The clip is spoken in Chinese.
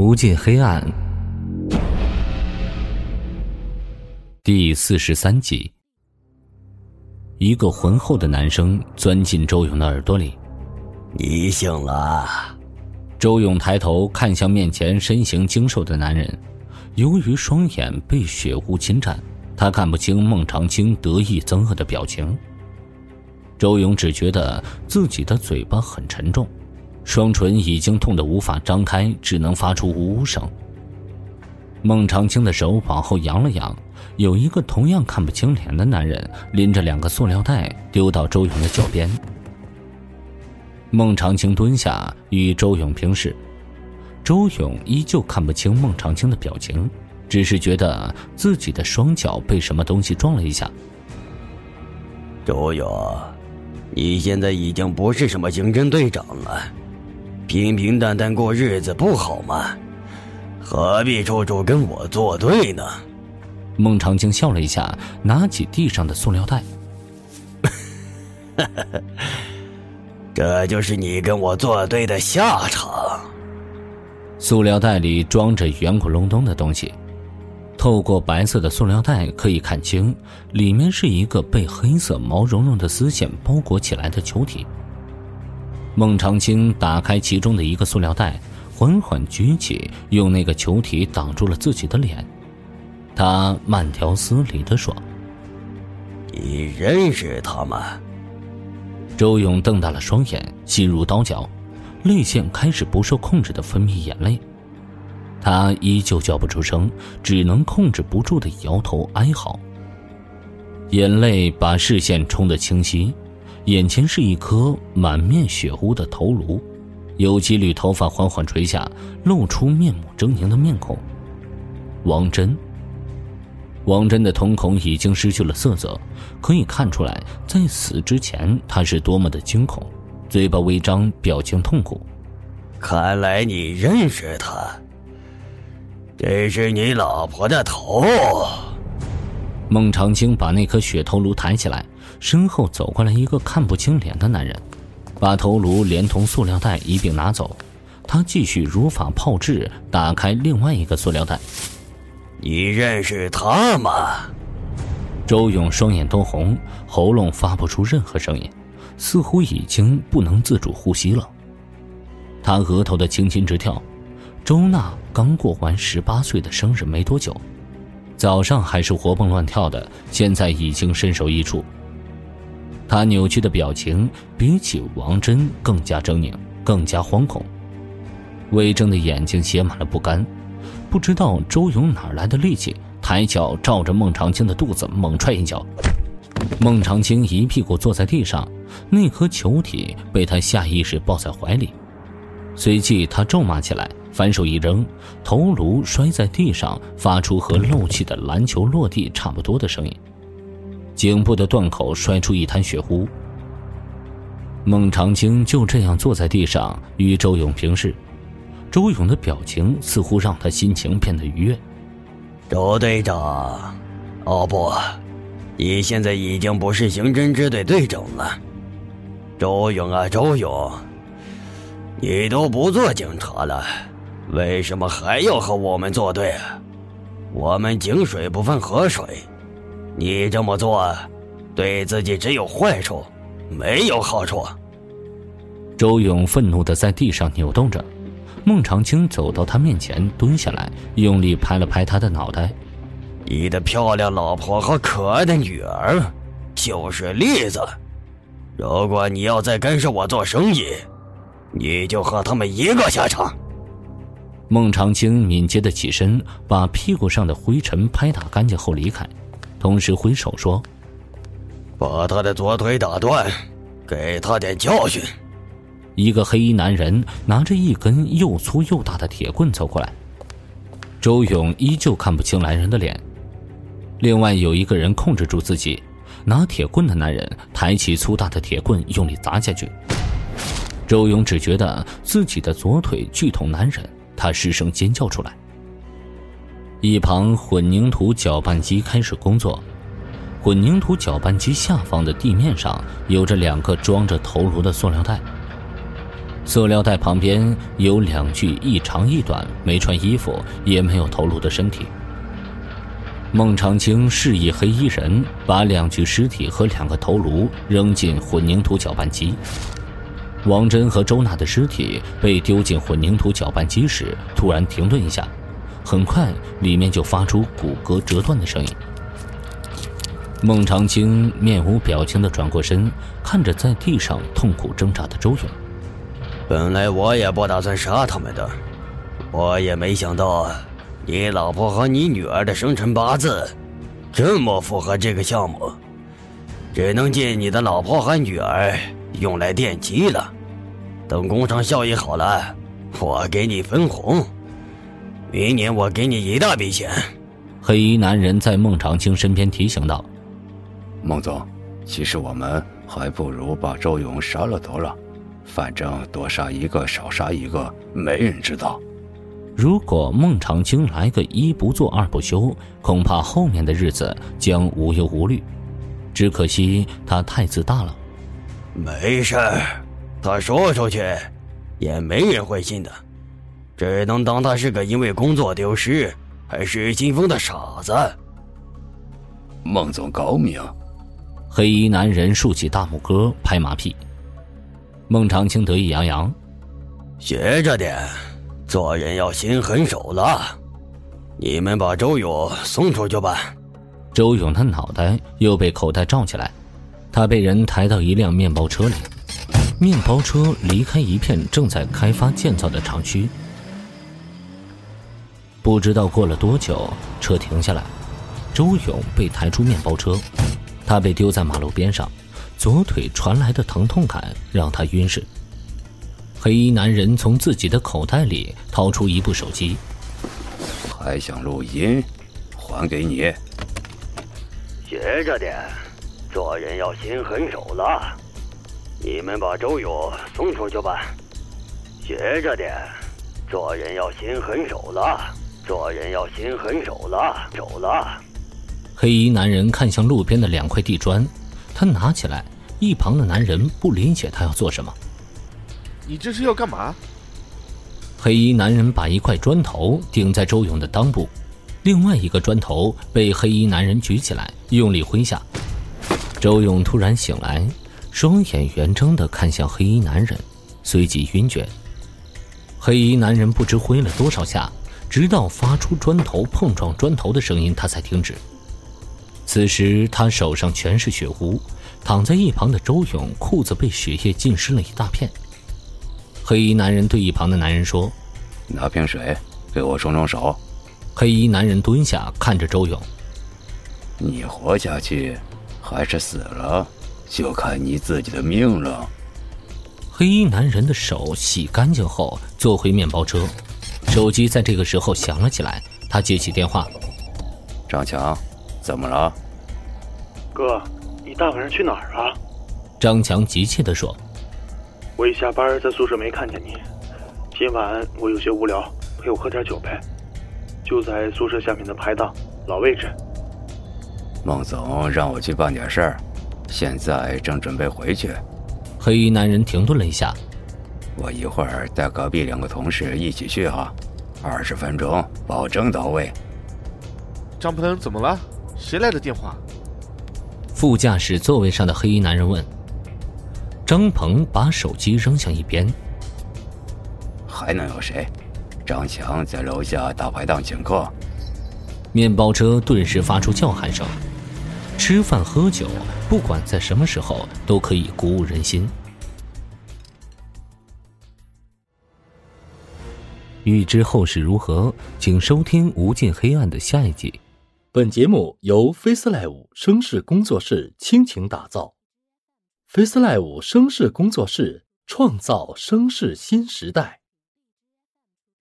无尽黑暗，第四十三集。一个浑厚的男声钻进周勇的耳朵里：“你醒了。”周勇抬头看向面前身形精瘦的男人，由于双眼被血雾侵占，他看不清孟长青得意憎恶的表情。周勇只觉得自己的嘴巴很沉重。双唇已经痛得无法张开，只能发出呜呜声。孟长青的手往后扬了扬，有一个同样看不清脸的男人拎着两个塑料袋丢到周勇的脚边。孟长青蹲下与周勇平视，周勇依旧看不清孟长青的表情，只是觉得自己的双脚被什么东西撞了一下。周勇，你现在已经不是什么刑侦队长了。平平淡淡过日子不好吗？何必处处跟我作对呢？孟长青笑了一下，拿起地上的塑料袋。这就是你跟我作对的下场。塑料袋里装着圆咕隆咚的东西，透过白色的塑料袋可以看清，里面是一个被黑色毛茸茸的丝线包裹起来的球体。孟长青打开其中的一个塑料袋，缓缓举起，用那个球体挡住了自己的脸。他慢条斯理的说：“你认识他吗？”周勇瞪大了双眼，心如刀绞，泪腺开始不受控制的分泌眼泪。他依旧叫不出声，只能控制不住的摇头哀嚎。眼泪把视线冲得清晰。眼前是一颗满面血污的头颅，有几缕头发缓缓垂下，露出面目狰狞的面孔。王真。王真的瞳孔已经失去了色泽，可以看出来，在死之前他是多么的惊恐，嘴巴微张，表情痛苦。看来你认识他，这是你老婆的头。孟长青把那颗血头颅抬起来。身后走过来一个看不清脸的男人，把头颅连同塑料袋一并拿走。他继续如法炮制，打开另外一个塑料袋。你认识他吗？周勇双眼都红，喉咙发不出任何声音，似乎已经不能自主呼吸了。他额头的青筋直跳。周娜刚过完十八岁的生日没多久，早上还是活蹦乱跳的，现在已经身首异处。他扭曲的表情比起王真更加狰狞，更加惶恐，微睁的眼睛写满了不甘。不知道周勇哪来的力气，抬脚照着孟长青的肚子猛踹一脚。孟长青一屁股坐在地上，那颗球体被他下意识抱在怀里。随即他咒骂起来，反手一扔，头颅摔在地上，发出和漏气的篮球落地差不多的声音。颈部的断口摔出一滩血污。孟长青就这样坐在地上与周勇平视，周勇的表情似乎让他心情变得愉悦。周队长，哦不，你现在已经不是刑侦支队队长了。周勇啊，周勇，你都不做警察了，为什么还要和我们作对啊？我们井水不犯河水。你这么做，对自己只有坏处，没有好处。周勇愤怒的在地上扭动着，孟长青走到他面前，蹲下来，用力拍了拍他的脑袋：“你的漂亮老婆和可爱的女儿，就是例子。如果你要再干涉我做生意，你就和他们一个下场。”孟长青敏捷的起身，把屁股上的灰尘拍打干净后离开。同时挥手说：“把他的左腿打断，给他点教训。”一个黑衣男人拿着一根又粗又大的铁棍走过来。周勇依旧看不清来人的脸。另外有一个人控制住自己，拿铁棍的男人抬起粗大的铁棍，用力砸下去。周勇只觉得自己的左腿剧痛难忍，他失声尖叫出来。一旁混凝土搅拌机开始工作，混凝土搅拌机下方的地面上有着两个装着头颅的塑料袋。塑料袋旁边有两具一长一短、没穿衣服也没有头颅的身体。孟长青示意黑衣人把两具尸体和两个头颅扔进混凝土搅拌机。王真和周娜的尸体被丢进混凝土搅拌机时，突然停顿一下，很快里面就发出骨骼折断的声音。孟长青面无表情地转过身，看着在地上痛苦挣扎的周勇。本来我也不打算杀他们的，我也没想到。你老婆和你女儿的生辰八字，这么符合这个项目，只能借你的老婆和女儿用来奠基了。等工程效益好了，我给你分红。明年我给你一大笔钱。黑衣男人在孟长青身边提醒道：“孟总，其实我们还不如把周勇杀了得了，反正多杀一个少杀一个，没人知道。”如果孟长青来个一不做二不休，恐怕后面的日子将无忧无虑。只可惜他太自大了。没事儿他说出去，也没人会信的，只能当他是个因为工作丢失还失心疯的傻子。孟总高明。黑衣男人竖起大拇哥拍马屁。孟长青得意洋洋，学着点。做人要心狠手辣，你们把周勇送出去吧。周勇的脑袋又被口袋罩起来，他被人抬到一辆面包车里，面包车离开一片正在开发建造的厂区。不知道过了多久，车停下来，周勇被抬出面包车，他被丢在马路边上，左腿传来的疼痛感让他晕眩。黑衣男人从自己的口袋里掏出一部手机，还想录音？还给你。学着点，做人要心狠手辣。你们把周勇送出去吧。学着点，做人要心狠手辣。做人要心狠手辣，手辣。黑衣男人看向路边的两块地砖，他拿起来，一旁的男人不理解他要做什么。你这是要干嘛？黑衣男人把一块砖头顶在周勇的裆部，另外一个砖头被黑衣男人举起来，用力挥下。周勇突然醒来，双眼圆睁的看向黑衣男人，随即晕厥。黑衣男人不知挥了多少下，直到发出砖头碰撞砖头的声音，他才停止。此时他手上全是血污，躺在一旁的周勇裤子被血液浸湿了一大片。黑衣男人对一旁的男人说：“拿瓶水给我冲冲手。”黑衣男人蹲下看着周勇：“你活下去还是死了，就看你自己的命了。”黑衣男人的手洗干净后，坐回面包车，手机在这个时候响了起来。他接起电话：“张强，怎么了？”“哥，你大晚上去哪儿啊？”张强急切地说。我一下班在宿舍没看见你，今晚我有些无聊，陪我喝点酒呗，就在宿舍下面的排档老位置。孟总让我去办点事儿，现在正准备回去。黑衣男人停顿了一下，我一会儿带隔壁两个同事一起去哈，二十分钟保证到位。张鹏怎么了？谁来的电话？副驾驶座位上的黑衣男人问。张鹏把手机扔向一边。还能有谁？张强在楼下大排档请客。面包车顿时发出叫喊声。吃饭喝酒，不管在什么时候都可以鼓舞人心。欲知后事如何，请收听《无尽黑暗》的下一集。本节目由 FaceLive 声势工作室倾情打造。FaceLive 声势工作室创造声势新时代。